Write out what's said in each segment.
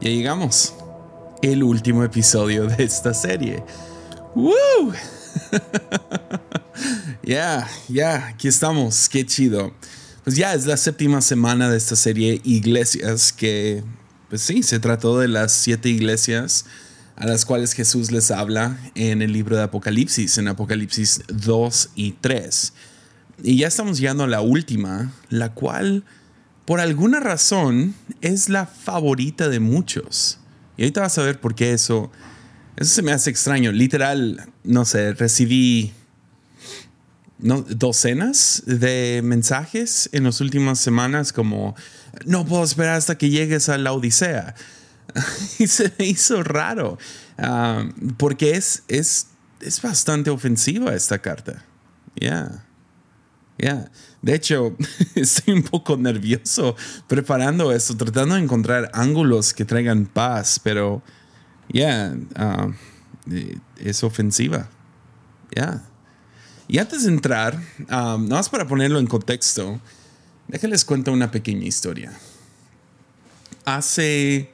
Ya llegamos. El último episodio de esta serie. ¡Woo! Ya, ya, aquí estamos. Qué chido. Pues ya es la séptima semana de esta serie Iglesias que, pues sí, se trató de las siete iglesias a las cuales Jesús les habla en el libro de Apocalipsis, en Apocalipsis 2 y 3. Y ya estamos llegando a la última, la cual por alguna razón es la favorita de muchos. Y ahorita vas a ver por qué eso, eso se me hace extraño. Literal, no sé, recibí no, docenas de mensajes en las últimas semanas como, no puedo esperar hasta que llegues a la Odisea. y se me hizo raro, ah, porque es, es, es bastante ofensiva esta carta. Ya. Ya. De hecho, estoy un poco nervioso preparando esto, tratando de encontrar ángulos que traigan paz, pero ya, ah, eh, es ofensiva. Ya. Y antes de entrar, um, nada más para ponerlo en contexto, déjenles cuento una pequeña historia. Hace,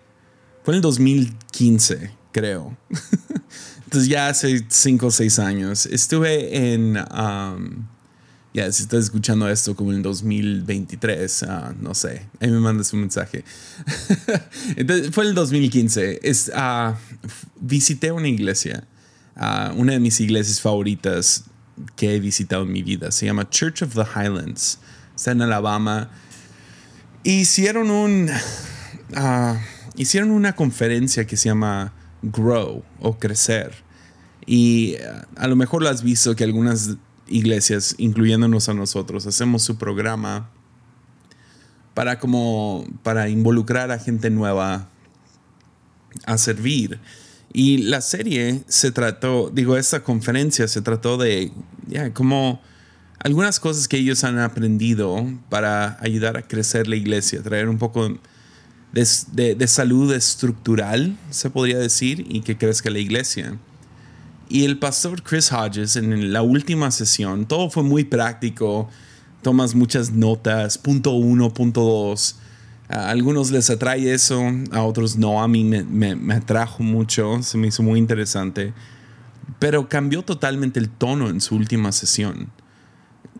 fue en el 2015, creo. Entonces ya hace 5 o 6 años, estuve en... Um, ya, si estás escuchando esto como en 2023, ah, no sé, ahí me mandas un mensaje. Entonces, fue el 2015. Es, uh, visité una iglesia, uh, una de mis iglesias favoritas que he visitado en mi vida. Se llama Church of the Highlands. Está en Alabama. Hicieron un. hicieron una conferencia que se llama Grow o Crecer. Y a lo mejor lo has visto que algunas iglesias, incluyéndonos a nosotros, hacemos su programa para como para involucrar a gente nueva a servir. Y la serie se trató, digo, esta conferencia se trató de ya como algunas cosas que ellos han aprendido para ayudar a crecer la iglesia, traer un poco de, de salud estructural, se podría decir, y que crezca la iglesia. Y el pastor Chris Hodges en la última sesión, todo fue muy práctico, tomas muchas notas, punto uno, punto dos. A algunos les atrae eso, a otros no, a mí me, atrajo mucho, se me hizo muy interesante. Pero cambió totalmente el tono en su última sesión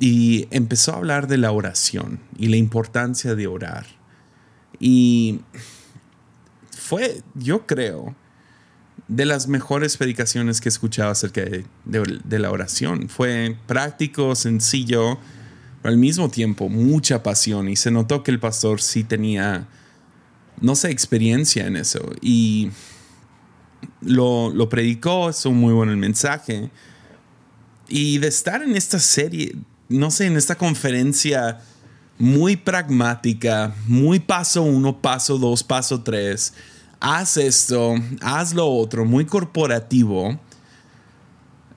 y empezó a hablar de la oración y la importancia de orar. Y fue, yo creo, de las mejores predicaciones que he escuchado acerca de, la oración. Fue práctico, sencillo, pero al mismo tiempo mucha pasión y se notó que el pastor sí tenía, no sé, experiencia en eso. Y lo, lo predicó, es muy bueno el mensaje. Y de estar en esta serie, no sé, en esta conferencia muy pragmática, muy paso uno, paso dos, paso tres haz esto, haz lo otro, muy corporativo,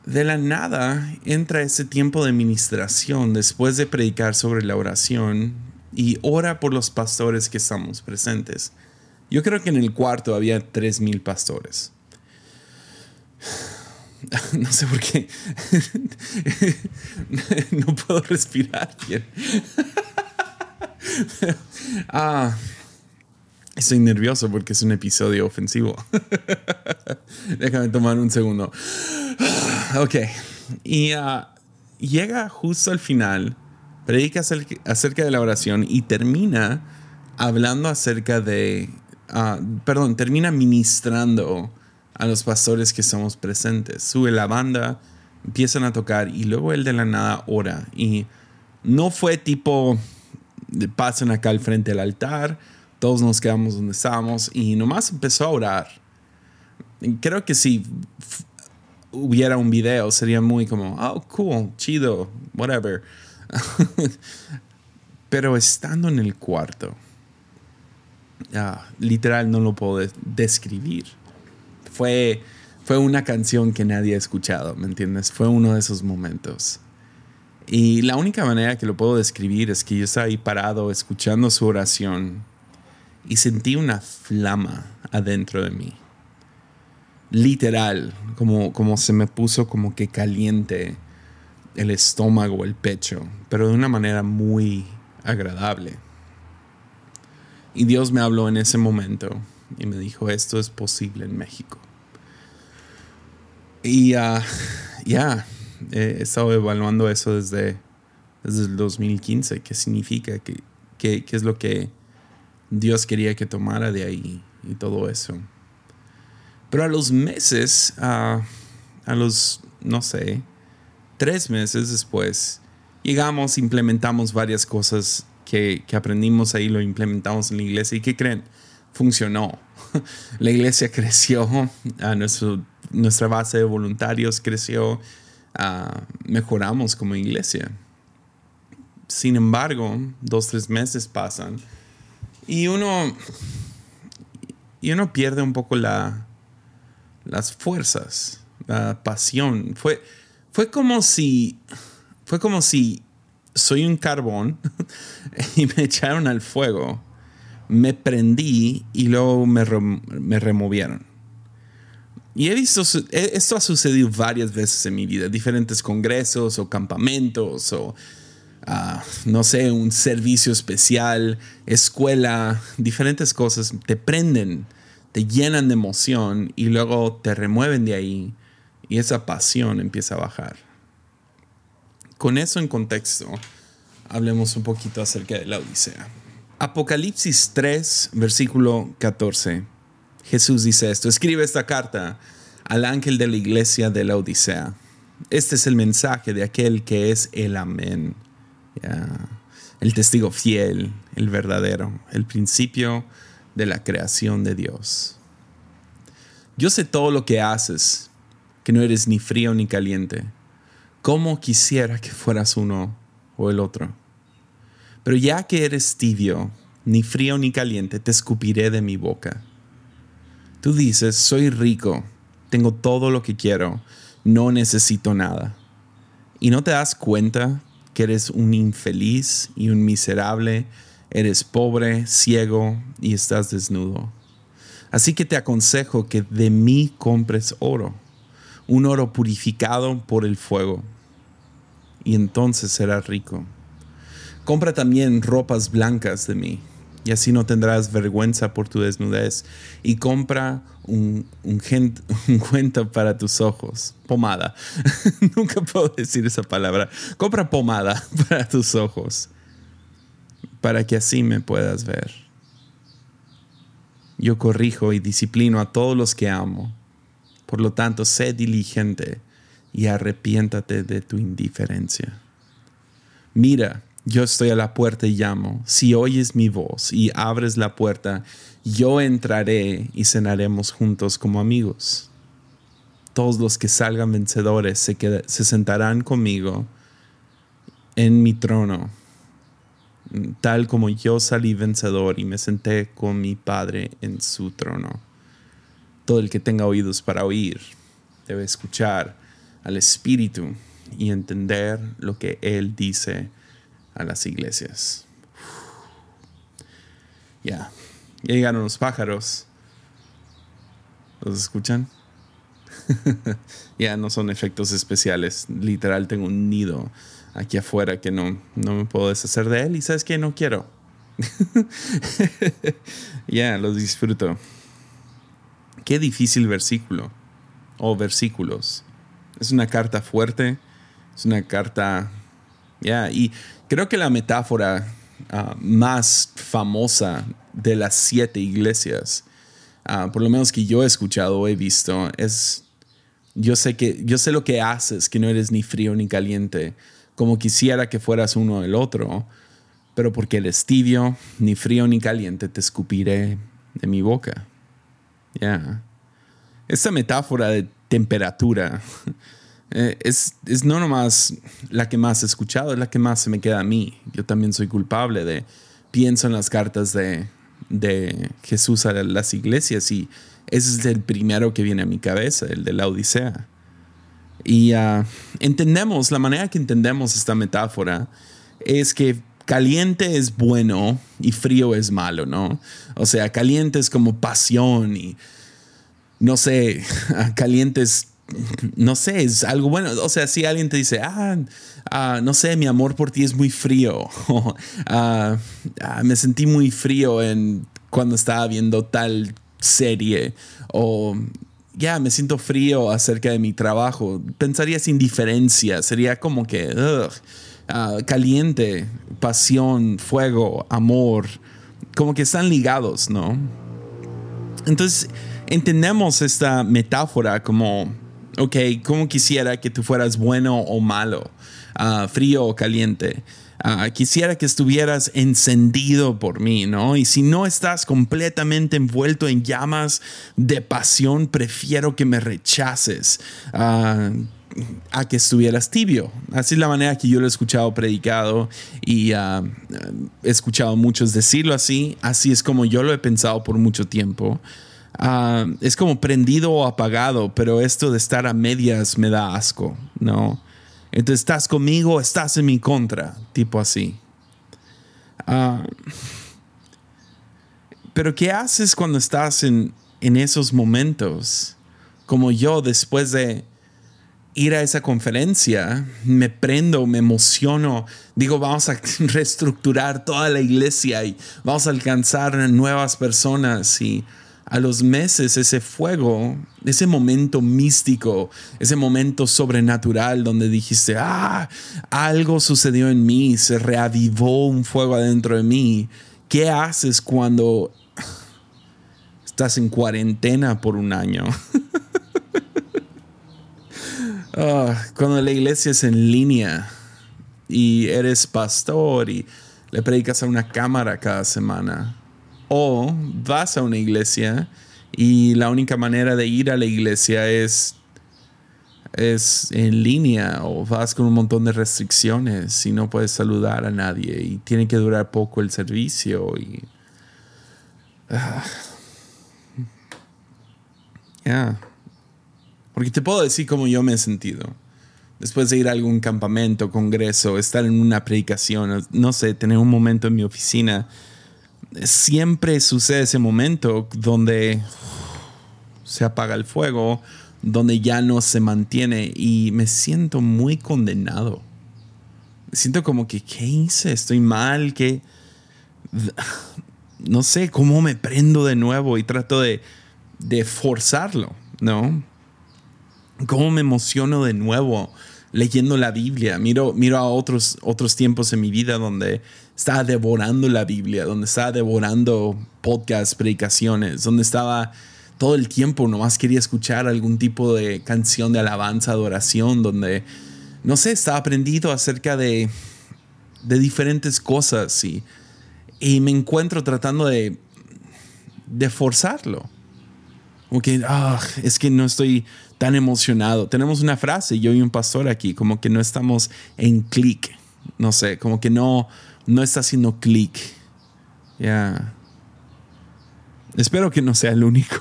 de la nada entra ese tiempo de ministración después de predicar sobre la oración y ora por los pastores que estamos presentes. Yo creo que en el cuarto había tres mil pastores. No sé por qué. No puedo respirar. Ah. Estoy nervioso porque es un episodio ofensivo. Déjame tomar un segundo. ok. Y uh, llega justo al final, predica acerca de la oración y termina hablando acerca de, uh, perdón, termina ministrando a los pastores que estamos presentes. Sube la banda, empiezan a tocar y luego él de la nada ora. Y no fue tipo, pasen acá al frente del altar todos nos quedamos donde estábamos y nomás empezó a orar. Creo que si hubiera un video sería muy como, oh, cool, chido, whatever. Pero estando en el cuarto, literal no lo puedo describir. Fue, fue una canción que nadie ha escuchado, ¿me entiendes? Fue uno de esos momentos. Y la única manera que lo puedo describir es que yo estaba ahí parado escuchando su oración y sentí una flama adentro de mí. Literal, como, como se me puso como que caliente el estómago, el pecho, pero de una manera muy agradable. Y Dios me habló en ese momento y me dijo, esto es posible en México. Y ah, ya, he estado evaluando eso desde, desde el 2015, qué significa, qué, qué, qué es lo que Dios quería que tomara de ahí y todo eso. Pero a los meses, a los, no sé, tres meses después, llegamos, implementamos varias cosas que, que, aprendimos ahí, lo implementamos en la iglesia y ¿qué creen? Funcionó. La iglesia creció, a nuestro, nuestra base de voluntarios creció, mejoramos como iglesia. Sin embargo, dos, tres meses pasan y uno, y uno pierde un poco la, las fuerzas, la pasión. Fue, fue como si, fue como si soy un carbón y me echaron al fuego, me prendí y luego me, me removieron. Y he visto, esto ha sucedido varias veces en mi vida, diferentes congresos o campamentos o no sé, un servicio especial, escuela, diferentes cosas, te prenden, te llenan de emoción y luego te remueven de ahí y esa pasión empieza a bajar. Con eso en contexto, hablemos un poquito acerca de la Odisea. Apocalipsis 3, versículo 14. Jesús dice esto, escribe esta carta al ángel de la iglesia de la Odisea. Este es el mensaje de aquel que es el amén el testigo fiel, el verdadero, el principio de la creación de Dios. Yo sé todo lo que haces, que no eres ni frío ni caliente. ¿Cómo quisiera que fueras uno o el otro? Pero ya que eres tibio, ni frío ni caliente, te escupiré de mi boca. Tú dices, soy rico, tengo todo lo que quiero, no necesito nada. ¿Y no te das cuenta que eres un infeliz y un miserable, eres pobre, ciego y estás desnudo. Así que te aconsejo que de mí compres oro, un oro purificado por el fuego, y entonces serás rico. Compra también ropas blancas de mí y así no tendrás vergüenza por tu desnudez. Y compra un, un, cuento para tus ojos, pomada. Nunca puedo decir esa palabra. Compra pomada para tus ojos, para que así me puedas ver. Yo corrijo y disciplino a todos los que amo. Por lo tanto, sé diligente y arrepiéntate de tu indiferencia. Mira, yo estoy a la puerta y llamo. Si oyes mi voz y abres la puerta, yo entraré y cenaremos juntos como amigos. Todos los que salgan vencedores se, se sentarán conmigo en mi trono, tal como yo salí vencedor y me senté con mi Padre en su trono. Todo el que tenga oídos para oír debe escuchar al Espíritu y entender lo que Él dice a las iglesias. Ya, llegaron los pájaros. ¿Los escuchan? ya no son efectos especiales. Literal tengo un nido aquí afuera que no, no me puedo deshacer de él y sabes que no quiero. ya, los disfruto. Qué difícil versículo o versículos. Es una carta fuerte, es una carta, ya, y Creo que la metáfora ah, más famosa de las siete iglesias, ah, por lo menos que yo he escuchado o he visto, es yo sé que yo sé lo que haces, que no eres ni frío ni caliente, como quisiera que fueras uno el otro, pero porque eres tibio, ni frío ni caliente, te escupiré de mi boca. Ya. Esta metáfora de temperatura eh, es, es, no nomás la que más he escuchado, es la que más se me queda a mí. Yo también soy culpable de, pienso en las cartas de, de Jesús a las iglesias y ese es el primero que viene a mi cabeza, el de la Odisea. Y uh, entendemos, la manera que entendemos esta metáfora es que caliente es bueno y frío es malo, ¿no? O sea, caliente es como pasión y, no sé, caliente es no sé, es algo bueno. O sea, si alguien te dice, ah, ah no sé, mi amor por ti es muy frío, ah, ah, me sentí muy frío en, cuando estaba viendo tal serie o ya me siento frío acerca de mi trabajo. Pensaría sin diferencia, sería como que caliente, pasión, fuego, amor, como que están ligados, ¿no? Entonces entendemos esta metáfora como, ok, como quisiera que tú fueras bueno o malo, ah, frío o caliente. Ah, quisiera que estuvieras encendido por mí, ¿no? Y si no estás completamente envuelto en llamas de pasión, prefiero que me rechaces. Ah, a que estuvieras tibio. Así es la manera que yo lo he escuchado predicado y he escuchado muchos decirlo así. Así es como yo lo he pensado por mucho tiempo. Es como prendido o apagado, pero esto de estar a medias me da asco, ¿no? Entonces, ¿estás conmigo estás en mi contra? Tipo así. Ah, pero ¿qué haces cuando estás en, en esos momentos? Como yo, después de ir a esa conferencia, me prendo, me emociono, digo, vamos a reestructurar toda la iglesia y vamos a alcanzar nuevas personas y a los meses ese fuego, ese momento místico, ese momento sobrenatural donde dijiste, ah, algo sucedió en mí, se reavivó un fuego adentro de mí. ¿Qué haces cuando estás en cuarentena por un año? Ah, cuando la iglesia es en línea y eres pastor y le predicas a una cámara cada semana o vas a una iglesia y la única manera de ir a la iglesia es, es en línea o vas con un montón de restricciones y no puedes saludar a nadie y tiene que durar poco el servicio y... Ah, ya. Porque te puedo decir cómo yo me he sentido. Después de ir a algún campamento, congreso, estar en una predicación, no sé, tener un momento en mi oficina siempre sucede ese momento donde se apaga el fuego, donde ya no se mantiene y me siento muy condenado. Siento como que, ¿qué hice? Estoy mal, que... No sé cómo me prendo de nuevo y trato de, de forzarlo, ¿no? ¿Cómo me emociono de nuevo leyendo la Biblia? Miro, miro a otros, otros tiempos en mi vida donde estaba devorando la Biblia, donde estaba devorando podcasts, predicaciones, donde estaba todo el tiempo, nomás quería escuchar algún tipo de canción de alabanza, adoración, donde, no sé, estaba aprendido acerca de, de diferentes cosas y, y me encuentro tratando de, de forzarlo. Como que, ah, es que no estoy tan emocionado. Tenemos una frase, yo y un pastor aquí, como que no estamos en clic. No sé, como que no, no está haciendo clic. Ya. Espero que no sea el único.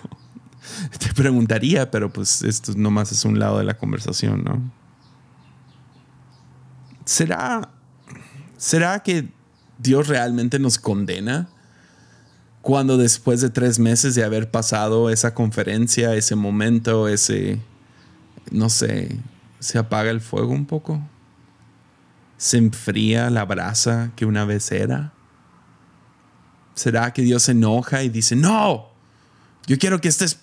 Te preguntaría, pero pues esto nomás es un lado de la conversación, ¿no? ¿Será, ¿Será que Dios realmente nos condena cuando después de tres meses de haber pasado esa conferencia, ese momento, ese, no sé, se apaga el fuego un poco? se enfría la brasa que una vez era? ¿Será que Dios se enoja y dice, no, yo quiero que estés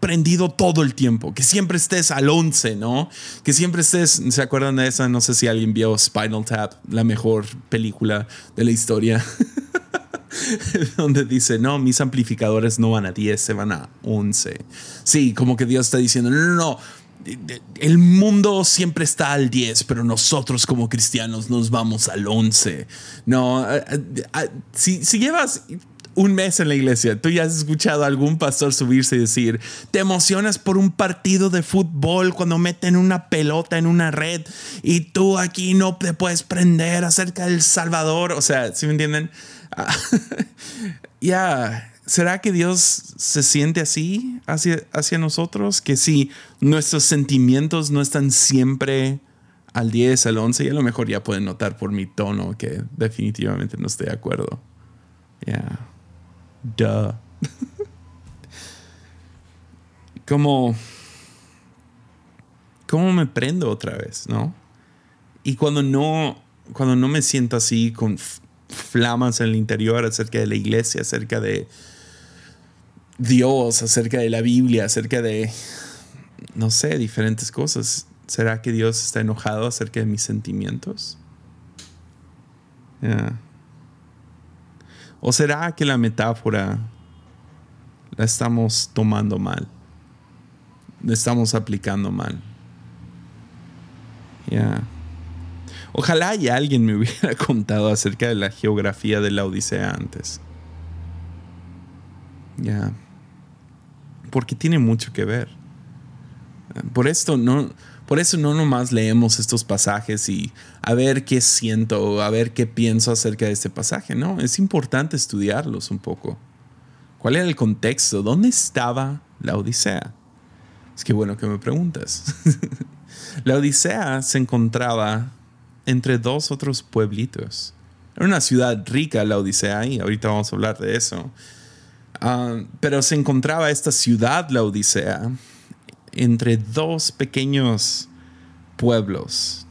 prendido todo el tiempo, que siempre estés al 11, ¿no? Que siempre estés, ¿se acuerdan de esa? No sé si alguien vio Spinal Tap, la mejor película de la historia, donde dice, no, mis amplificadores no van a 10, se van a 11. Sí, como que Dios está diciendo, no, no, no el mundo siempre está al 10, pero nosotros como cristianos nos vamos al 11. No, si, llevas un mes en la iglesia, tú ya has escuchado a algún pastor subirse y decir, te emocionas por un partido de fútbol cuando meten una pelota en una red y tú aquí no te puedes prender acerca del Salvador. O sea, ¿sí me entienden? ya. ¿Será que Dios se siente así hacia, hacia nosotros? Que si nuestros sentimientos no están siempre al 10, al 11, y a lo mejor ya pueden notar por mi tono que definitivamente no estoy de acuerdo. Yeah. Duh. como. ¿Cómo me prendo otra vez, no? Y cuando no. Cuando no me siento así con flamas en el interior acerca de la iglesia, acerca de Dios, acerca de la Biblia, acerca de, no sé, diferentes cosas. ¿Será que Dios está enojado acerca de mis sentimientos? ¿O será que la metáfora la estamos tomando mal? La estamos aplicando mal. Ya. Ojalá y alguien me hubiera contado acerca de la geografía de la Odisea antes. Ya. Porque tiene mucho que ver. Por esto no, por eso no nomás leemos estos pasajes y a ver qué siento, a ver qué pienso acerca de este pasaje. No, es importante estudiarlos un poco. ¿Cuál era el contexto? ¿Dónde estaba la Odisea? Es que bueno que me preguntas. la Odisea se encontraba entre dos otros pueblitos. Era una ciudad rica la Odisea y ahorita vamos a hablar de eso. Ah, pero se encontraba esta ciudad, la Odisea, entre dos pequeños pueblos,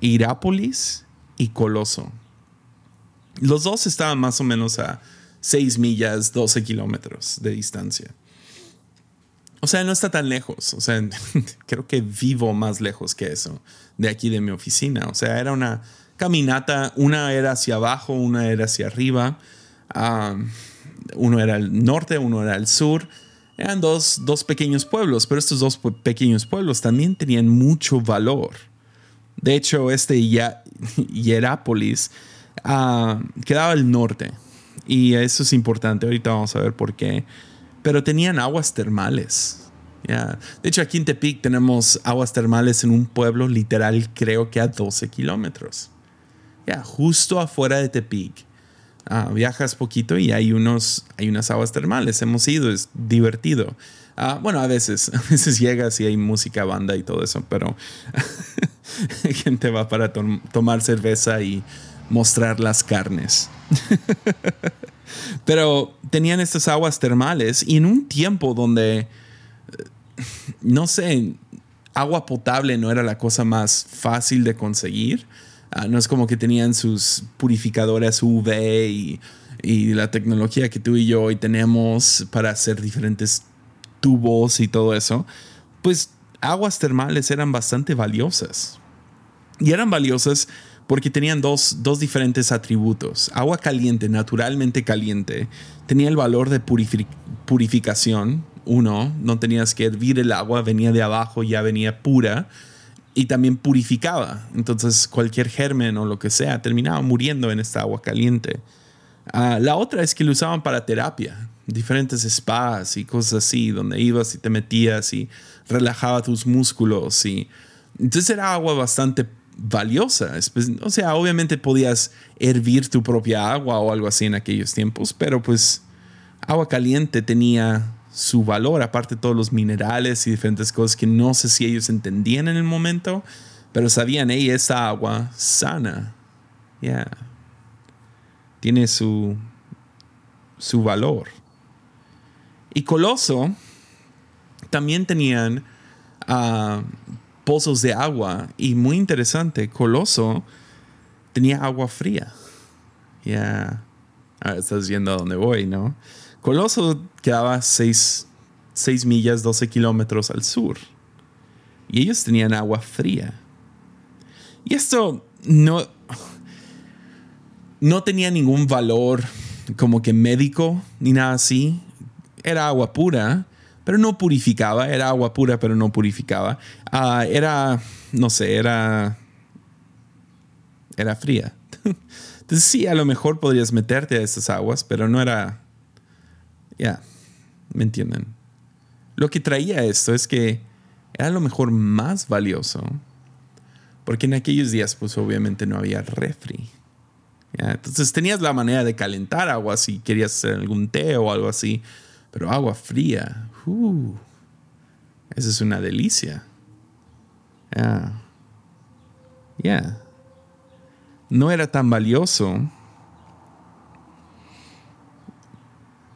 Irápolis y Coloso. Los dos estaban más o menos a 6 millas, 12 kilómetros de distancia. O sea, no está tan lejos. O sea, creo que vivo más lejos que eso, de aquí de mi oficina. O sea, era una caminata, una era hacia abajo, una era hacia arriba. Ah, uno era al norte, uno era al sur. Eran dos, pequeños pueblos, pero estos dos pequeños pueblos también tenían mucho valor. De hecho, este Hierápolis ah, quedaba al norte. Y eso es importante. Ahorita vamos a ver por qué pero tenían aguas termales. De hecho, aquí en Tepic tenemos aguas termales en un pueblo literal, creo que a 12 kilómetros. Ya, justo afuera de Tepic. Ah, viajas poquito y hay, unos, hay unas aguas termales. Hemos ido, es divertido. Ah, bueno, a veces, a veces llegas y hay música, banda y todo eso, pero gente va para tomar cerveza y mostrar las carnes. Pero tenían estas aguas termales y en un tiempo donde, eh, no sé, agua potable no era la cosa más fácil de conseguir. Ah, no es como que tenían sus purificadores UV y, y, la tecnología que tú y yo hoy tenemos para hacer diferentes tubos y todo eso. Pues aguas termales eran bastante valiosas. Y eran valiosas porque tenían dos, diferentes atributos. Agua caliente, naturalmente caliente, tenía el valor de purificación. Uno, no tenías que hervir el agua, venía de abajo, ya venía pura y también purificaba. Entonces cualquier germen o lo que sea terminaba muriendo en esta agua caliente. Ah, la otra es que lo usaban para terapia, diferentes spas y cosas así, donde ibas y te metías y relajaba tus músculos. Entonces era agua bastante valiosa. O sea, obviamente podías hervir tu propia agua o algo así en aquellos tiempos, pero pues agua caliente tenía su valor, aparte de todos los minerales y diferentes cosas que no sé si ellos entendían en el momento, pero sabían, hey, esa agua sana, ya, tiene su, su valor. Y Coloso también tenían uh, pozos de agua. Y muy interesante, Coloso tenía agua fría. Ya. estás viendo a dónde voy, ¿no? Coloso quedaba 6 millas, 12 kilómetros al sur. Y ellos tenían agua fría. Y esto no, no tenía ningún valor como que médico ni nada así. Era agua pura, pero no purificaba, era agua pura, pero no purificaba. Ah, era, no sé, era, era fría. Entonces sí, a lo mejor podrías meterte a esas aguas, pero no era, ya, ¿me entienden? Lo que traía esto es que era a lo mejor más valioso, porque en aquellos días pues obviamente no había refri. Entonces tenías la manera de calentar agua si querías hacer algún té o algo así, pero agua fría, Uh, esa es una delicia. Ya. No era tan valioso,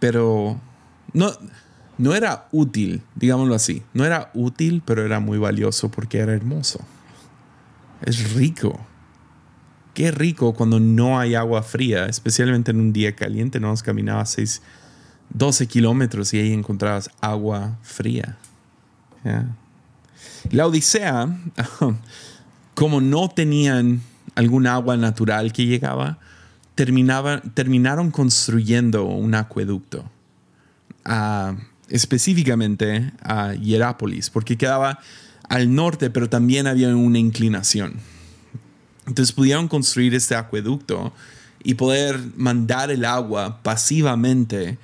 pero no, no era útil, digámoslo así. No era útil, pero era muy valioso porque era hermoso. Es rico. Qué rico cuando no hay agua fría, especialmente en un día caliente. Nos caminaba seis 12 kilómetros y ahí encontrabas agua fría. La Odisea, como no tenían algún agua natural que llegaba, terminaron construyendo un acueducto, específicamente a Hierápolis, porque quedaba al norte, pero también había una inclinación. Entonces pudieron construir este acueducto y poder mandar el agua pasivamente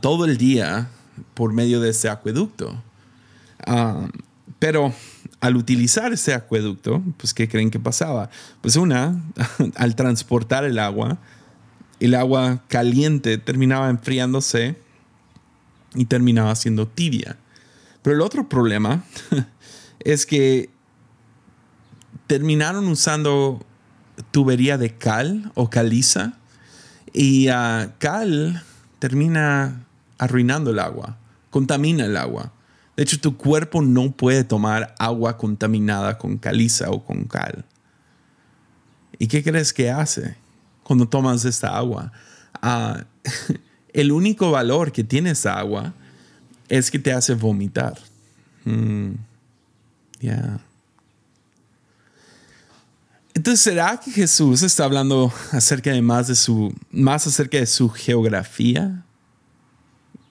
todo el día por medio de ese acueducto. Ah, pero al utilizar ese acueducto, pues ¿qué creen que pasaba? Pues una, al transportar el agua, el agua caliente terminaba enfriándose y terminaba siendo tibia. Pero el otro problema es que terminaron usando tubería de cal o caliza y uh, cal termina arruinando el agua, contamina el agua. De hecho, tu cuerpo no puede tomar agua contaminada con caliza o con cal. ¿Y qué crees que hace cuando tomas esta agua? Uh, el único valor que tiene esa agua es que te hace vomitar. Mm, ya. Entonces, ¿será que Jesús está hablando acerca de más de su, más acerca de su geografía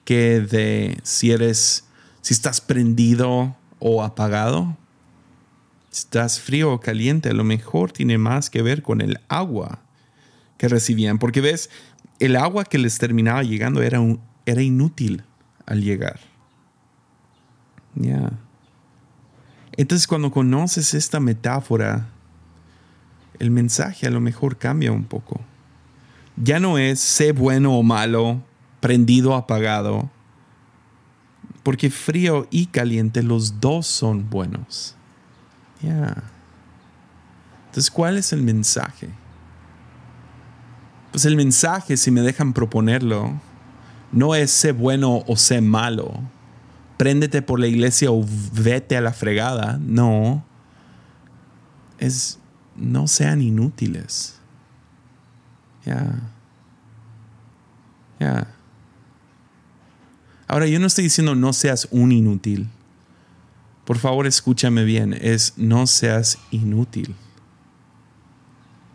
que de si eres, si estás prendido o apagado? Si estás frío o caliente, a lo mejor tiene más que ver con el agua que recibían, porque ves, el agua que les terminaba llegando era, era inútil al llegar. Ya. Entonces, cuando conoces esta metáfora, el mensaje a lo mejor cambia un poco. Ya no es sé bueno o malo, prendido o apagado, porque frío y caliente los dos son buenos. Ya. Entonces, ¿cuál es el mensaje? Pues el mensaje, si me dejan proponerlo, no es sé bueno o sé malo. Préndete por la iglesia o vete a la fregada. No. Es no sean inútiles. Ya. Ya. Ahora, yo no estoy diciendo no seas un inútil. Por favor, escúchame bien. Es no seas inútil.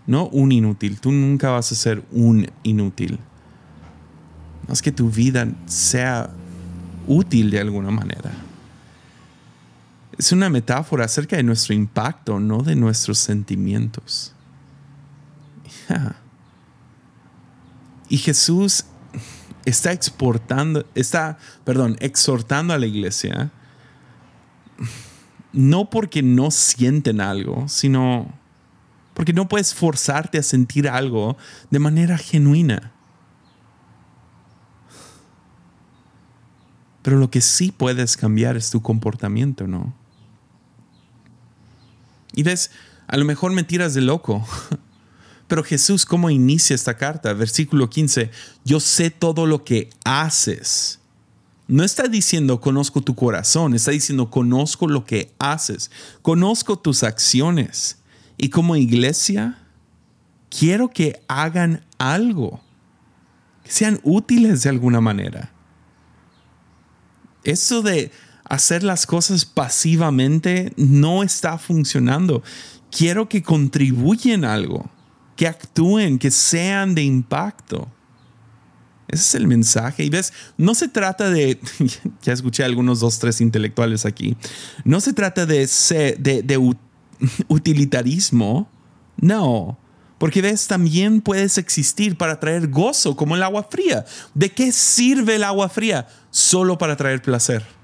No un inútil. Tú nunca vas a ser un inútil. No es que tu vida sea útil de alguna manera es una metáfora acerca de nuestro impacto, no de nuestros sentimientos. Y Jesús está exportando, está, perdón, exhortando a la iglesia, no porque no sienten algo, sino porque no puedes forzarte a sentir algo de manera genuina. Pero lo que sí puedes cambiar es tu comportamiento, ¿no? Y ves, a lo mejor me tiras de loco. Pero Jesús, ¿cómo inicia esta carta? Versículo 15, yo sé todo lo que haces. No está diciendo conozco tu corazón, está diciendo conozco lo que haces, conozco tus acciones. Y como iglesia, quiero que hagan algo, que sean útiles de alguna manera. Eso de hacer las cosas pasivamente no está funcionando. Quiero que contribuyen algo, que actúen, que sean de impacto. Ese es el mensaje. Y ves, no se trata de, ya escuché a algunos dos, tres intelectuales aquí, no se trata de, de, de utilitarismo, no. Porque ves, también puedes existir para traer gozo, como el agua fría. ¿De qué sirve el agua fría? Solo para traer placer.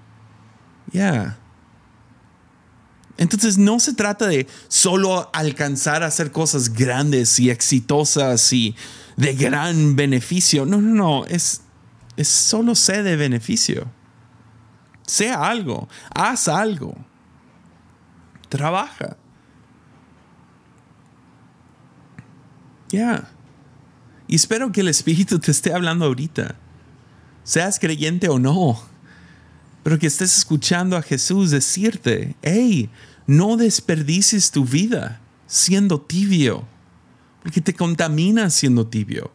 Ya. Entonces no se trata de solo alcanzar a hacer cosas grandes y exitosas y de gran beneficio. No, no, no. Es, es solo sé de beneficio. Sea algo. Haz algo. Trabaja. Ya. Y espero que el Espíritu te esté hablando ahorita. Seas creyente o no pero que estés escuchando a Jesús decirte, hey, no desperdicies tu vida siendo tibio, porque te contaminas siendo tibio.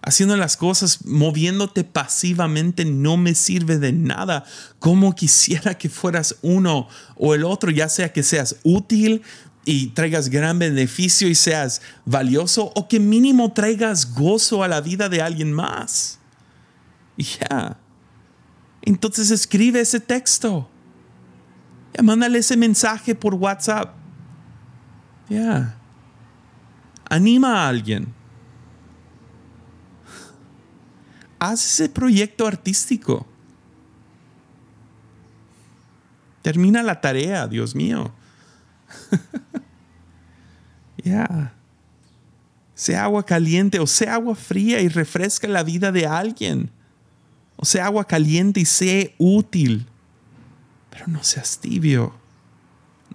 haciendo las cosas, moviéndote pasivamente, no me sirve de nada. Como quisiera que fueras uno o el otro, ya sea que seas útil y traigas gran beneficio y seas valioso, o que mínimo traigas gozo a la vida de alguien más. Ya. Entonces escribe ese texto. Ya, mándale ese mensaje por WhatsApp. Ya. Anima a alguien haz ese proyecto artístico. Termina la tarea, Dios mío. ya. Sea agua caliente o sea agua fría y refresca la vida de alguien. O sea agua caliente y sea útil. Pero no seas tibio.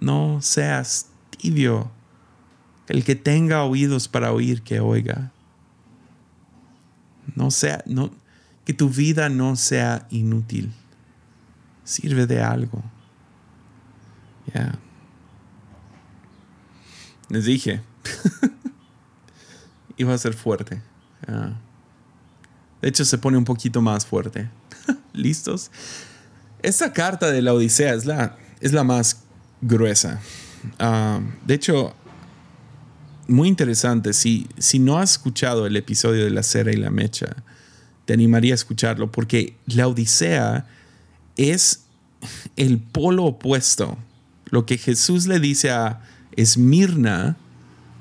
No seas tibio. El que tenga oídos para oír, que oiga. No sea, no, que tu vida no sea inútil. Sirve de algo. Ya. Les dije. Iba a ser fuerte. De hecho, se pone un poquito más fuerte. ¿Listos? Esta carta de la Odisea es la, es la más gruesa. Ah, de hecho, muy interesante. Si, si no has escuchado el episodio de la cera y la mecha, te animaría a escucharlo porque la Odisea es el polo opuesto. Lo que Jesús le dice a Esmirna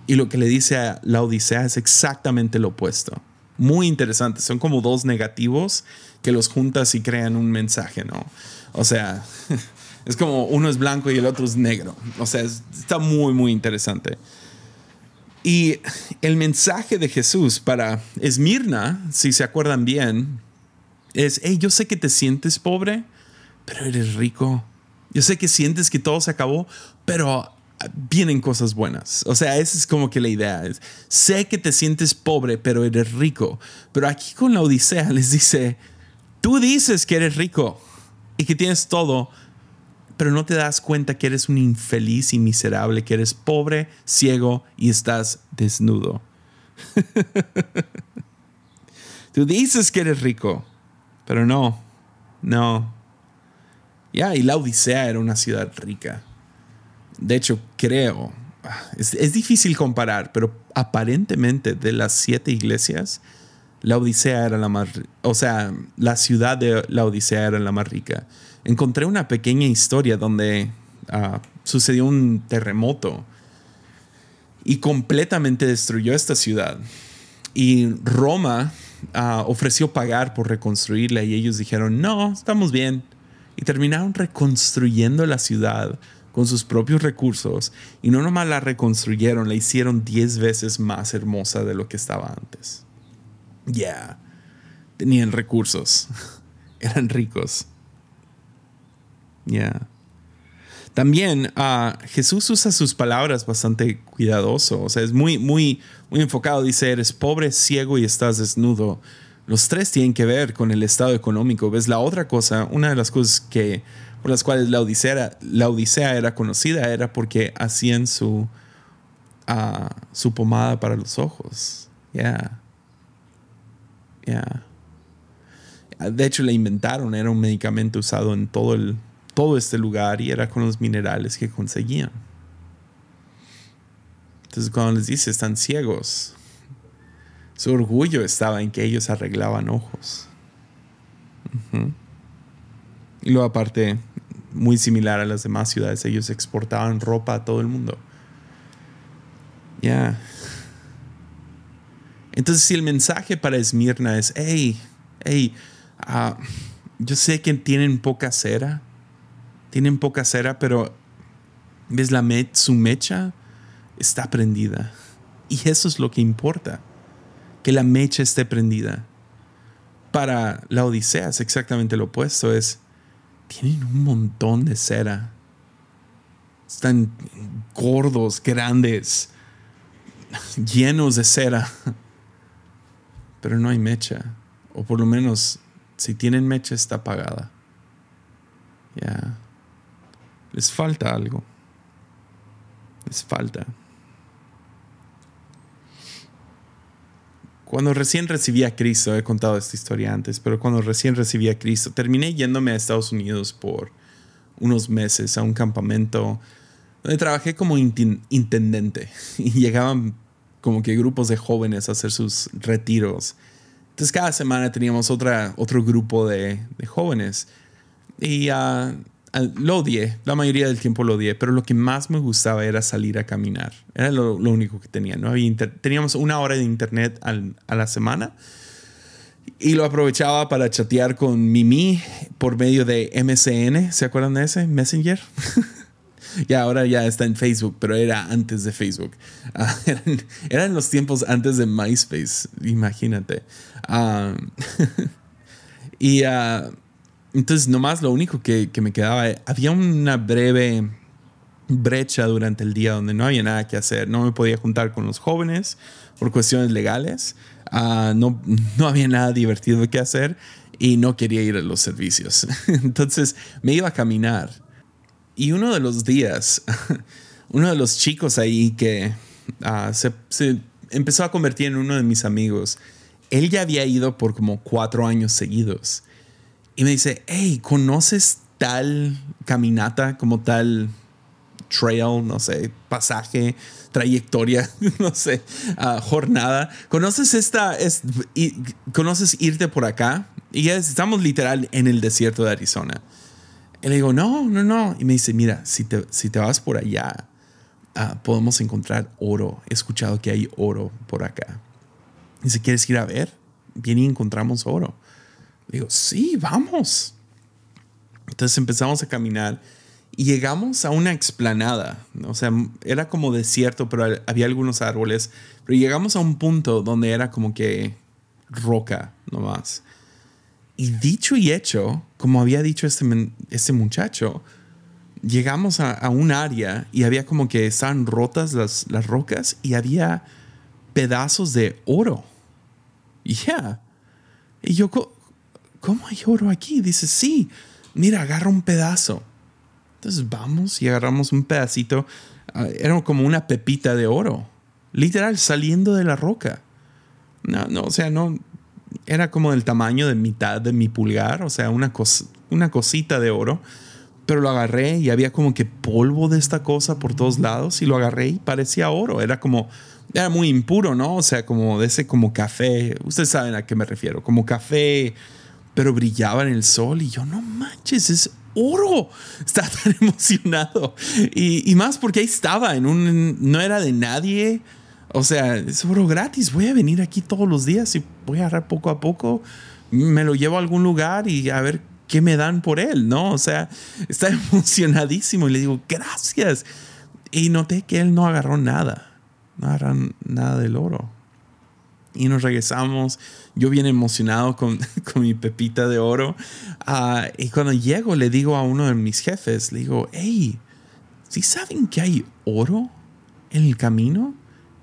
y lo que le dice a la Odisea es exactamente lo opuesto. Muy interesante. Son como dos negativos que los juntas y crean un mensaje, ¿no? O sea, es como uno es blanco y el otro es negro. O sea, está muy, muy interesante. Y el mensaje de Jesús para Esmirna, si se acuerdan bien, es, hey, yo sé que te sientes pobre, pero eres rico. Yo sé que sientes que todo se acabó, pero vienen cosas buenas. O sea, esa es como que la idea. Es, sé que te sientes pobre, pero eres rico. Pero aquí con la Odisea les dice, tú dices que eres rico y que tienes todo, pero no te das cuenta que eres un infeliz y miserable, que eres pobre, ciego y estás desnudo. Tú dices que eres rico, pero no, no. Ya, y la Odisea era una ciudad rica. De hecho, creo, es, es, difícil comparar, pero aparentemente de las siete iglesias, la Odisea era la más, o sea, la ciudad de la Odisea era la más rica encontré una pequeña historia donde ah, sucedió un terremoto y completamente destruyó esta ciudad. Y Roma ah, ofreció pagar por reconstruirla y ellos dijeron, no, estamos bien. Y terminaron reconstruyendo la ciudad con sus propios recursos. Y no nomás la reconstruyeron, la hicieron 10 veces más hermosa de lo que estaba antes. Ya, yeah. tenían recursos, eran ricos. Ya. También uh, Jesús usa sus palabras bastante cuidadoso, o sea, es muy, muy, muy enfocado. Dice, eres pobre, ciego y estás desnudo. Los tres tienen que ver con el estado económico. ¿Ves? La otra cosa, una de las cosas que, por las cuales la Odisea, era conocida era porque hacían su, uh, su pomada para los ojos. Ya. Ya. De hecho, la inventaron, era un medicamento usado en todo el, todo este lugar y era con los minerales que conseguían. Entonces cuando les dice están ciegos, su orgullo estaba en que ellos arreglaban ojos. Y luego aparte, muy similar a las demás ciudades, ellos exportaban ropa a todo el mundo. Ya. Entonces si el mensaje para Esmirna es, hey, hey, ah, yo sé que tienen poca cera, tienen poca cera, pero ves la su mecha está prendida. Y eso es lo que importa, que la mecha esté prendida. Para la Odisea es exactamente lo opuesto, es, tienen un montón de cera. Están gordos, grandes, llenos de cera. Pero no hay mecha. O por lo menos, si tienen mecha, está apagada. Ya. Les falta algo. Les falta. Cuando recién recibí a Cristo, he contado esta historia antes, pero cuando recién recibí a Cristo, terminé yéndome a Estados Unidos por unos meses a un campamento donde trabajé como intendente y llegaban como que grupos de jóvenes a hacer sus retiros. Entonces cada semana teníamos otra, otro grupo de, jóvenes y uh, lo odié, la mayoría del tiempo lo odié, pero lo que más me gustaba era salir a caminar. Era lo, único que tenía. ¿no? Había teníamos una hora de internet a la semana y lo aprovechaba para chatear con Mimi por medio de MSN. ¿Se acuerdan de ese? Messenger. ya ahora ya está en Facebook, pero era antes de Facebook. Ah, eran, los tiempos antes de MySpace, imagínate. Ah, y uh, entonces, nomás lo único que, me quedaba, había una breve brecha durante el día donde no había nada que hacer. No me podía juntar con los jóvenes por cuestiones legales. Ah, no, no había nada divertido que hacer y no quería ir a los servicios. Entonces me iba a caminar. Y uno de los días, uno de los chicos ahí que se, se empezó a convertir en uno de mis amigos, él ya había ido por como cuatro años seguidos y me dice, hey, ¿conoces tal caminata como tal trail, no sé, pasaje, trayectoria, no sé, ah, jornada? ¿Conoces esta, es, y, conoces irte por acá? Y ya estamos literal en el desierto de Arizona. Y le digo, no, no, no. Y me dice, mira, si te, si te vas por allá, ah, podemos encontrar oro. He escuchado que hay oro por acá. Y si quieres ir a ver, bien y encontramos oro. Digo, sí, vamos. Entonces empezamos a caminar y llegamos a una explanada. O sea, era como desierto, pero había algunos árboles. Pero llegamos a un punto donde era como que roca nomás. Y dicho y hecho, como había dicho este, este muchacho, llegamos a, un área y había como que estaban rotas las, las rocas y había pedazos de oro. Yeah. Y yo, ¿cómo hay oro aquí? Dice, sí, mira, agarra un pedazo. Entonces vamos y agarramos un pedacito. Ah, era como una pepita de oro, literal, saliendo de la roca. No, no, o sea, no, era como del tamaño de mitad de mi pulgar, o sea, una, una cosita de oro. Pero lo agarré y había como que polvo de esta cosa por todos lados y lo agarré y parecía oro. Era como, era muy impuro, ¿no? O sea, como de ese como café. Ustedes saben a qué me refiero. Como café pero brillaba en el sol y yo, no manches, es oro. Estaba tan emocionado. Y, más porque ahí estaba, en un, no era de nadie. O sea, es oro gratis. Voy a venir aquí todos los días y voy a agarrar poco a poco. Me lo llevo a algún lugar y a ver qué me dan por él, ¿no? O sea, está emocionadísimo y le digo, gracias. Y noté que él no agarró nada. No agarró nada del oro y nos regresamos. Yo bien emocionado con, con mi pepita de oro. Ah, y cuando llego le digo a uno de mis jefes, le digo, hey, ¿sí saben que hay oro en el camino?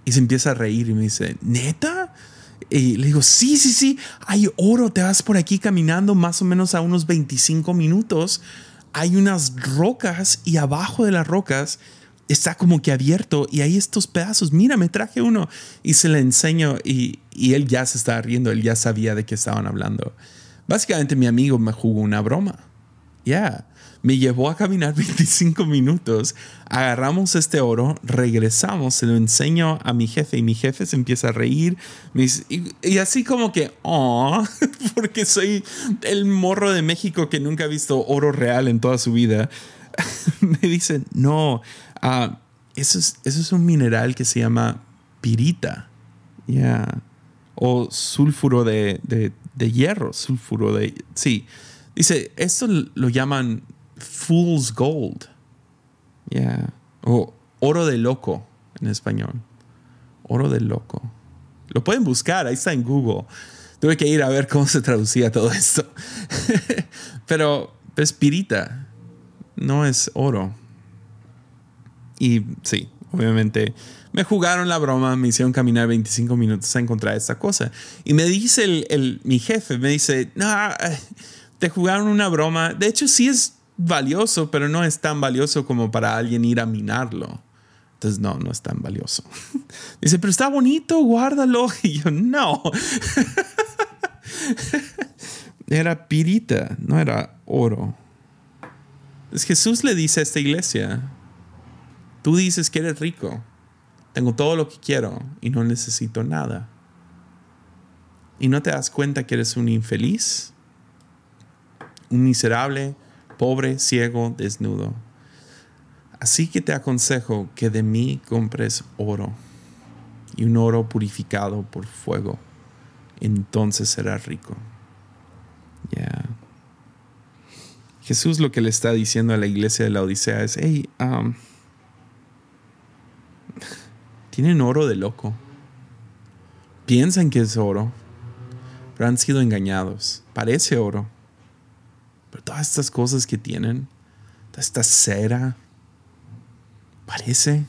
Y se empieza a reír y me dice, ¿neta? Y le digo, sí, sí, sí, hay oro, te vas por aquí caminando más o menos a unos 25 minutos. Hay unas rocas y abajo de las rocas está como que abierto y hay estos pedazos. Mira, me traje uno y se le enseño y, él ya se estaba riendo, él ya sabía de qué estaban hablando. Básicamente mi amigo me jugó una broma. Ya, me llevó a caminar 25 minutos, agarramos este oro, regresamos, se lo enseño a mi jefe y mi jefe se empieza a reír y, así como que, oh, porque soy el morro de México que nunca ha visto oro real en toda su vida. me dice, no, Ah, eso, es, eso es un mineral que se llama pirita. ya O sulfuro de, hierro. Sulfuro de. Sí. Dice, esto lo llaman fool's gold. ya O oro de loco en español. Oro de loco. Lo pueden buscar, ahí está en Google. Tuve que ir a ver cómo se traducía todo esto. pero es pirita, no es oro. Y sí, obviamente me jugaron la broma, me hicieron caminar 25 minutos a encontrar esta cosa. Y me dice el, mi jefe, me dice, no, eh, te jugaron una broma. De hecho, sí es valioso, pero no es tan valioso como para alguien ir a minarlo. Entonces, no, no es tan valioso. Dice, pero está bonito, guárdalo. Y yo, no. Era pirita, no era oro. Es Jesús le dice a esta iglesia, tú dices que eres rico, tengo todo lo que quiero y no necesito nada. Y no te das cuenta que eres un infeliz, un miserable, pobre, ciego, desnudo. Así que te aconsejo que de mí compres oro y un oro purificado por fuego. Entonces serás rico. Ya. Jesús lo que le está diciendo a la iglesia de la Odisea es, hey, um, tienen oro de loco. Piensan que es oro, pero han sido engañados. Parece oro. Pero todas estas cosas que tienen, toda esta cera, Parece,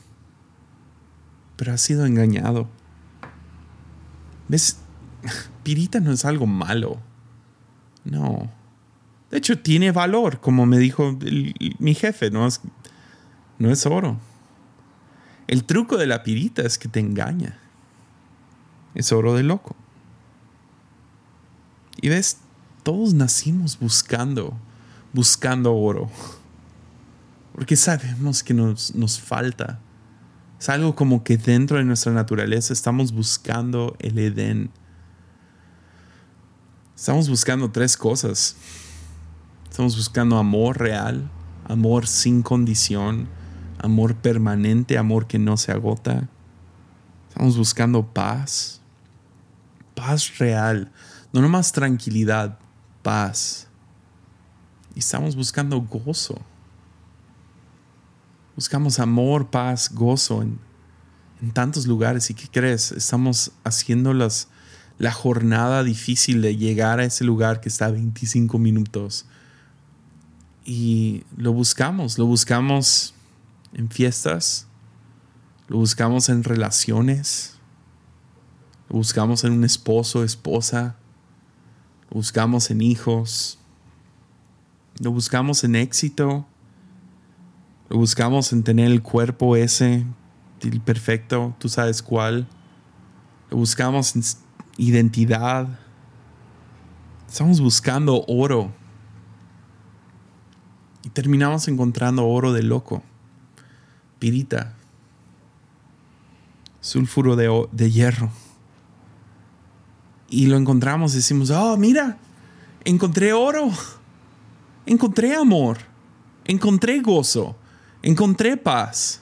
pero ha sido engañado. ¿Ves? Pirita no es algo malo. No. De hecho, tiene valor, como me dijo mi jefe, no es, no es oro. El truco de la pirita es que te engaña. Es oro de loco. Y ves, todos nacimos buscando, buscando oro. Porque sabemos que nos, nos falta. Es algo como que dentro de nuestra naturaleza estamos buscando el Edén. Estamos buscando tres cosas. Estamos buscando amor real, amor sin condición, amor permanente, amor que no se agota. Estamos buscando paz, paz real, no nomás tranquilidad, paz. Y estamos buscando gozo. Buscamos amor, paz, gozo en, tantos lugares. ¿Y qué crees? Estamos haciendo las, la jornada difícil de llegar a ese lugar que está a 25 minutos. Y lo buscamos, lo buscamos en fiestas, lo buscamos en relaciones, lo buscamos en un esposo, esposa, lo buscamos en hijos, lo buscamos en éxito, lo buscamos en tener el cuerpo ese, el perfecto, tú sabes cuál. Lo buscamos en identidad. Estamos buscando oro. Y terminamos encontrando oro de loco. Pirita. Sulfuro de, de hierro. Y lo encontramos decimos, oh, mira, encontré oro. Encontré amor. Encontré gozo encontré paz.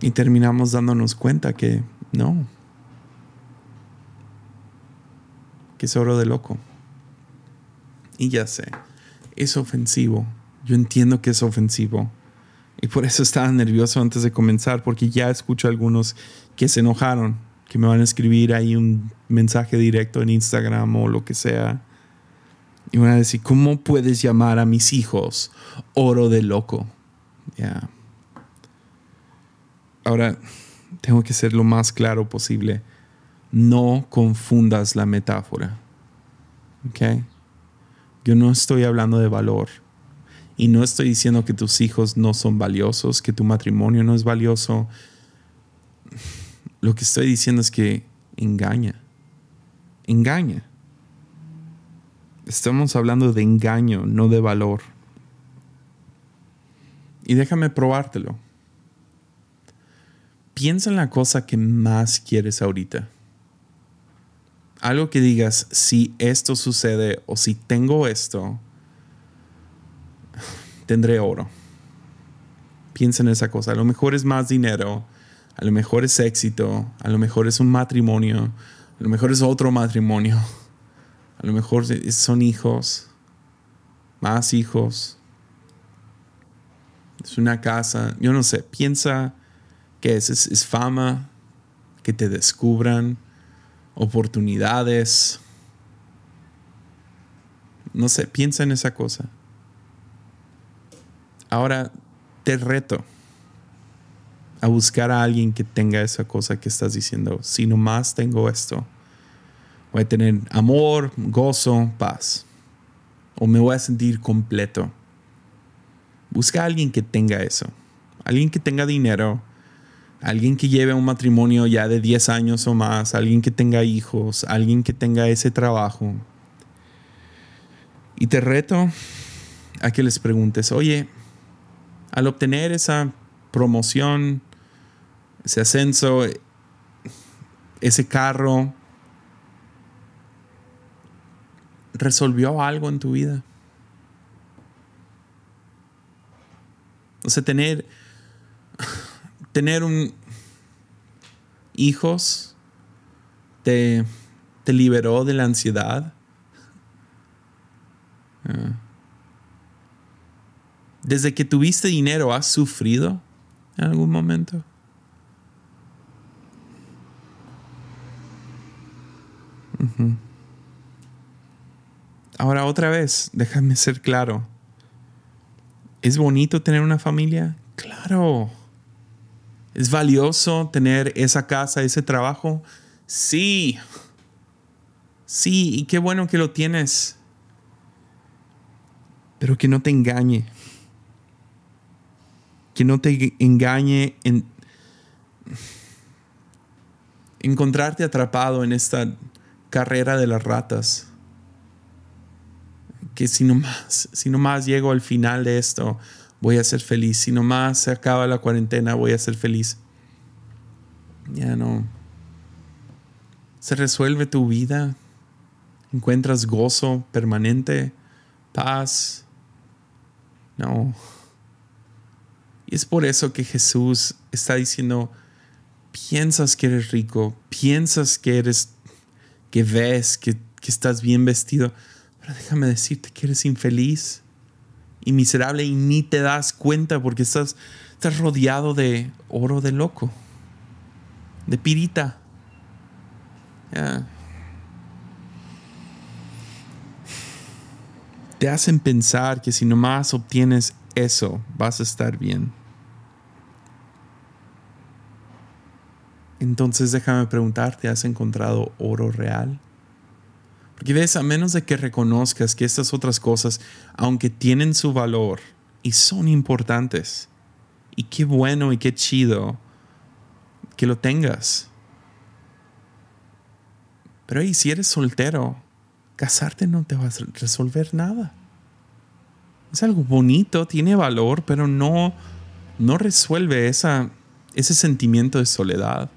Y terminamos dándonos cuenta que no, que es oro de loco. Y ya sé, es ofensivo. Yo entiendo que es ofensivo. Y por eso estaba nervioso antes de comenzar, porque ya escucho a algunos que se enojaron, que me van a escribir ahí un mensaje directo en Instagram o lo que sea y van a decir, ¿cómo puedes llamar a mis hijos oro de loco? Ya. Ahora, tengo que ser lo más claro posible. No confundas la metáfora. ¿Ok? Yo no estoy hablando de valor. Y no estoy diciendo que tus hijos no son valiosos, que tu matrimonio no es valioso. Lo que estoy diciendo es que engaña. Engaña. Estamos hablando de engaño, no de valor. Y déjame probártelo. Piensa en la cosa que más quieres ahorita. Algo que digas, si esto sucede o si tengo esto, tendré oro. Piensa en esa cosa. A lo mejor es más dinero, a lo mejor es éxito, a lo mejor es un matrimonio, a lo mejor es otro matrimonio a lo mejor son hijos, más hijos. Es una casa, yo no sé, piensa que es, fama, que te descubran, oportunidades. No sé, piensa en esa cosa. Ahora te reto a buscar a alguien que tenga esa cosa que estás diciendo. Si nomás tengo esto, Voy a tener amor, gozo, paz. O me voy a sentir completo. Busca a alguien que tenga eso. Alguien que tenga dinero. Alguien que lleve un matrimonio ya de 10 años o más. Alguien que tenga hijos. Alguien que tenga ese trabajo. Y te reto a que les preguntes, oye, al obtener esa promoción, ese ascenso, ese carro, resolvió algo en tu vida. O sea, tener, tener un hijos te, te liberó de la ansiedad. Ah. Desde que tuviste dinero, ¿has sufrido en algún momento? Ahora otra vez, déjame ser claro. ¿Es bonito tener una familia? Claro. ¿Es valioso tener esa casa, ese trabajo? Sí. Sí, y qué bueno que lo tienes. Pero que no te engañe. Que no te engañe en encontrarte atrapado en esta carrera de las ratas que si nomás, si llego al final de esto, voy a ser feliz. Si nomás se acaba la cuarentena, voy a ser feliz. Ya no. Se resuelve tu vida. Encuentras gozo permanente, paz. No. Es por eso que Jesús está diciendo, piensas que eres rico, piensas que eres, que ves, que, que estás bien vestido pero déjame decirte que eres infeliz y miserable y ni te das cuenta porque estás, estás rodeado de oro de loco, de pirita. Te hacen pensar que si nomás obtienes eso, vas a estar bien. Entonces déjame preguntarte, ¿has encontrado oro real? Porque ves, a menos de que reconozcas que estas otras cosas, aunque tienen su valor y son importantes, y qué bueno y qué chido que lo tengas. Pero y si eres soltero, casarte no te va a resolver nada. Es algo bonito, tiene valor, pero no, no resuelve esa, ese sentimiento de soledad.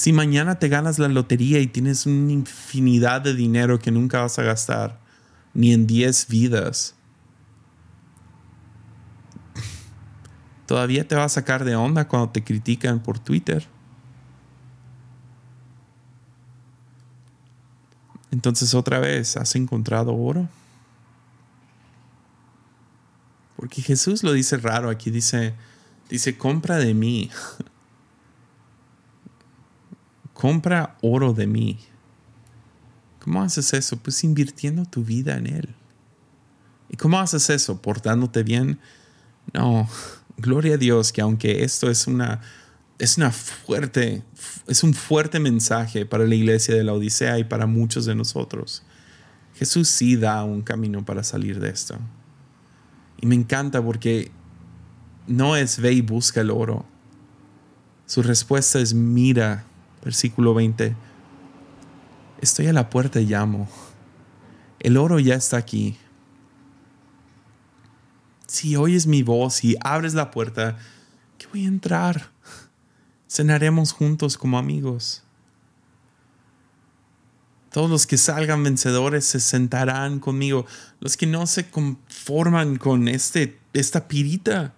Si mañana te ganas la lotería y tienes una infinidad de dinero que nunca vas a gastar, ni en 10 vidas, todavía te va a sacar de onda cuando te critican por Twitter. Entonces otra vez, ¿has encontrado oro? Porque Jesús lo dice raro aquí, dice, dice, compra de mí. compra oro de mí. ¿Cómo haces eso? Pues invirtiendo tu vida en Él. ¿Y cómo haces eso? ¿Portándote bien? No, gloria a Dios que aunque esto es una, es una fuerte, es un fuerte mensaje para la iglesia de la Odisea y para muchos de nosotros. Jesús sí da un camino para salir de esto. Y me encanta porque no es ve y busca el oro. Su respuesta es mira Versículo 20. Estoy a la puerta y llamo. El oro ya está aquí. Si oyes mi voz y abres la puerta, que voy a entrar. Cenaremos juntos como amigos. Todos los que salgan vencedores se sentarán conmigo. Los que no se conforman con este, esta pirita.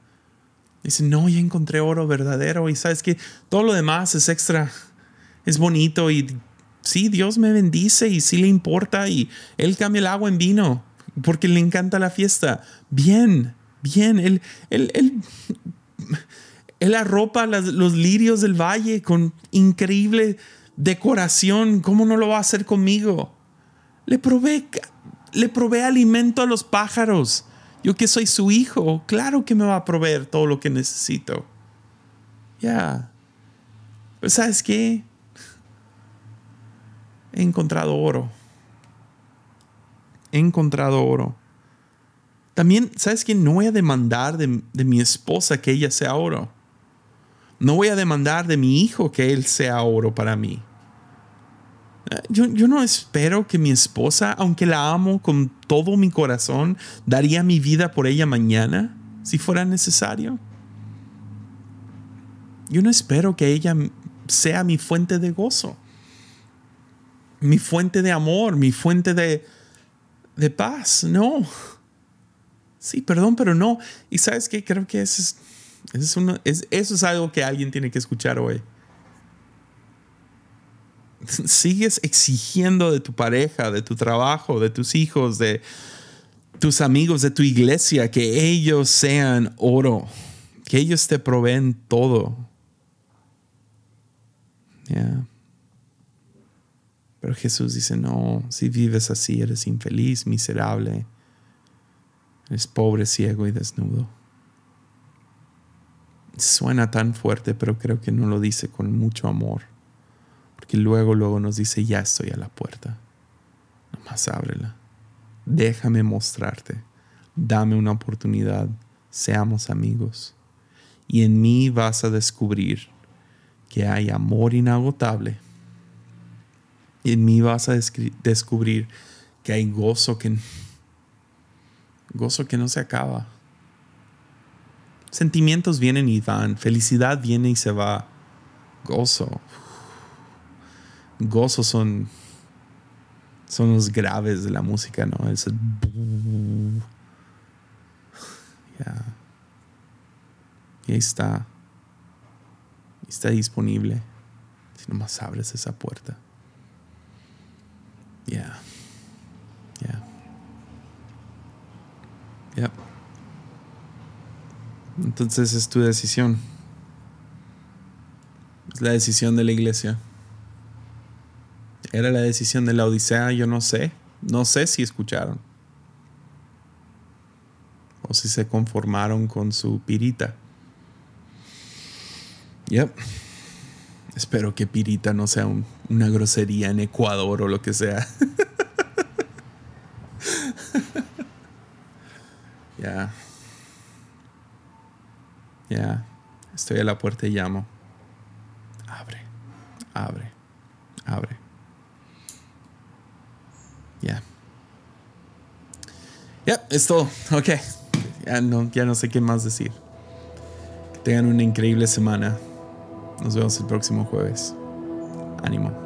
Dicen, no, ya encontré oro verdadero y sabes que todo lo demás es extra es bonito y sí, Dios me bendice y sí le importa y Él cambia el agua en vino porque le encanta la fiesta. Bien, bien, Él, él, él, arropa los lirios del valle con increíble decoración. ¿Cómo no lo va a hacer conmigo? Le provee, le provee alimento a los pájaros. Yo que soy su hijo, claro que me va a proveer todo lo que necesito. Ya. Pues, ¿Sabes qué? He encontrado oro. He encontrado oro. También, ¿sabes qué? No voy a demandar de, mi esposa que ella sea oro. No voy a demandar de mi hijo que él sea oro para mí. Eh, yo, yo, no espero que mi esposa, aunque la amo con todo mi corazón, daría mi vida por ella mañana, si fuera necesario. Yo no espero que ella sea mi fuente de gozo, mi fuente de amor, mi fuente de, de paz. No. Sí, perdón, pero no. Y sabes qué, creo que eso es, eso es, algo que alguien tiene que escuchar hoy. Sigues exigiendo de tu pareja, de tu trabajo, de tus hijos, de tus amigos, de tu iglesia, que ellos sean oro, que ellos te proveen todo. Pero Jesús dice, no, si vives así eres infeliz, miserable es pobre, ciego y desnudo. Suena tan fuerte, pero creo que no lo dice con mucho amor. Porque luego, luego nos dice, ya estoy a la puerta. Nomás ábrela. Déjame mostrarte. Dame una oportunidad. Seamos amigos. Y en mí vas a descubrir que hay amor inagotable. Y en mí vas a descubrir que hay gozo que gozo que no se acaba. Sentimientos vienen y van, felicidad viene y se va. Gozo. Gozo son son los graves de la música, ¿no? Es Y ahí está. Está disponible. Si nomás abres esa puerta. Ya. Ya. Entonces es tu decisión. Es la decisión de la iglesia. Era la decisión de la Odisea, yo no sé. No sé si escucharon. O si se conformaron con su pirita. Yep. Espero que pirita no sea una grosería en Ecuador o lo que sea. Ya. Ya. Estoy a la puerta y llamo. Abre. Abre. Abre. Ya. Ya, es todo. Ok. Ya no, ya no sé qué más decir. Que tengan una increíble semana. Nos vemos el próximo jueves. Ánimo.